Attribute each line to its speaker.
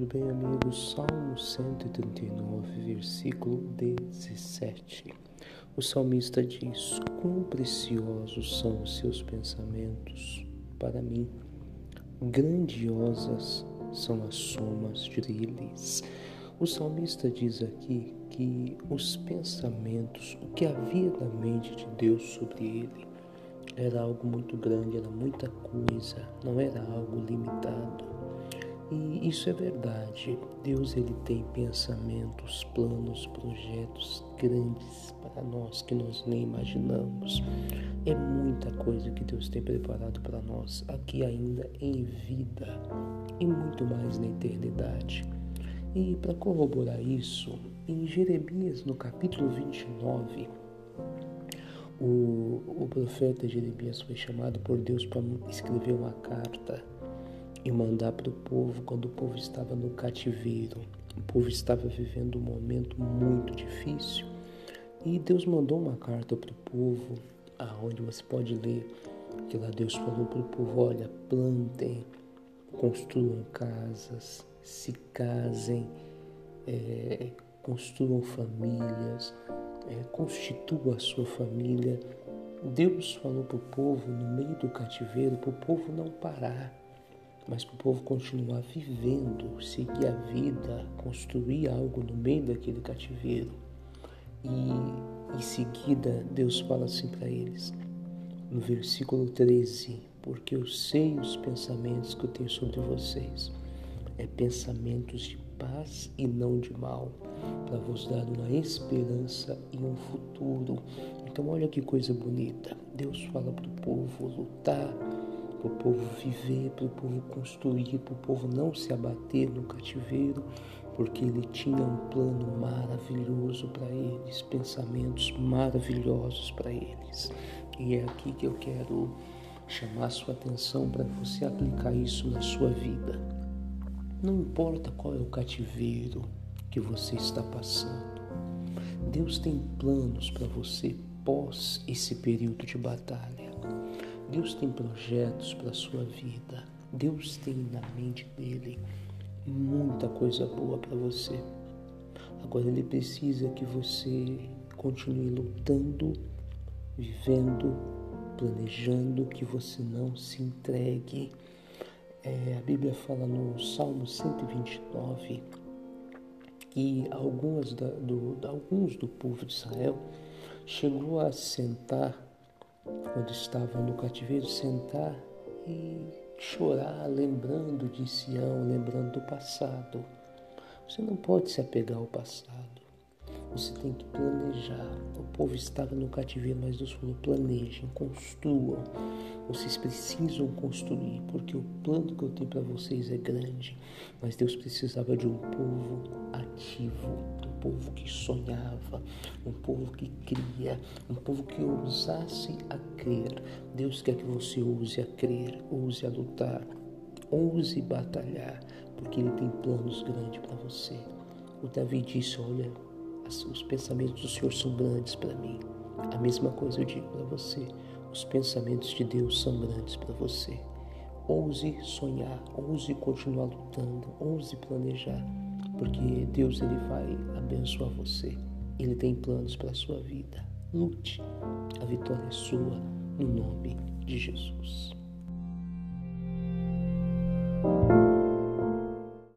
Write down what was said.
Speaker 1: tudo bem, amigos? Salmo 139, versículo 17. O salmista diz: Quão preciosos são os seus pensamentos para mim, grandiosas são as somas deles. O salmista diz aqui que os pensamentos, o que havia na mente de Deus sobre ele, era algo muito grande, era muita coisa, não era algo limitado. E isso é verdade. Deus ele tem pensamentos, planos, projetos grandes para nós que nós nem imaginamos. É muita coisa que Deus tem preparado para nós aqui ainda em vida e muito mais na eternidade. E para corroborar isso, em Jeremias, no capítulo 29, o, o profeta Jeremias foi chamado por Deus para escrever uma carta e mandar para o povo quando o povo estava no cativeiro. O povo estava vivendo um momento muito difícil e Deus mandou uma carta para o povo, aonde você pode ler que lá Deus falou para o povo: olha, plantem, construam casas, se casem, é, construam famílias, é, constitua a sua família. Deus falou para o povo no meio do cativeiro, para o povo não parar, mas para o povo continuar vivendo, seguir a vida, construir algo no meio daquele cativeiro. E em seguida, Deus fala assim para eles, no versículo 13: Porque eu sei os pensamentos que eu tenho sobre vocês, é pensamentos de paz e não de mal, para vos dar uma esperança e um futuro. Então, olha que coisa bonita. Deus fala para o povo lutar, para o povo viver, para o povo construir, para o povo não se abater no cativeiro, porque ele tinha um plano maravilhoso para eles, pensamentos maravilhosos para eles. E é aqui que eu quero chamar sua atenção para você aplicar isso na sua vida. Não importa qual é o cativeiro que você está passando, Deus tem planos para você pós esse período de batalha. Deus tem projetos para a sua vida. Deus tem na mente dele muita coisa boa para você. Agora ele precisa que você continue lutando, vivendo, planejando, que você não se entregue é, a Bíblia fala no Salmo 129 que algumas da, do, alguns do povo de Israel chegou a sentar, quando estavam no cativeiro, sentar e chorar, lembrando de Sião, lembrando do passado. Você não pode se apegar ao passado. Você tem que planejar. O povo estava no cativeiro, mas Deus falou: planejem, construam. Vocês precisam construir, porque o plano que eu tenho para vocês é grande. Mas Deus precisava de um povo ativo, um povo que sonhava, um povo que cria, um povo que ousasse a crer. Deus quer que você ouse a crer, ouse a lutar, ouse batalhar, porque Ele tem planos grandes para você. O Davi disse: Olha, os pensamentos do Senhor são grandes para mim. A mesma coisa eu digo para você. Os pensamentos de Deus são grandes para você. Ouse sonhar, ouse continuar lutando, ouse planejar, porque Deus ele vai abençoar você. Ele tem planos para a sua vida. Lute. A vitória é sua no nome de Jesus.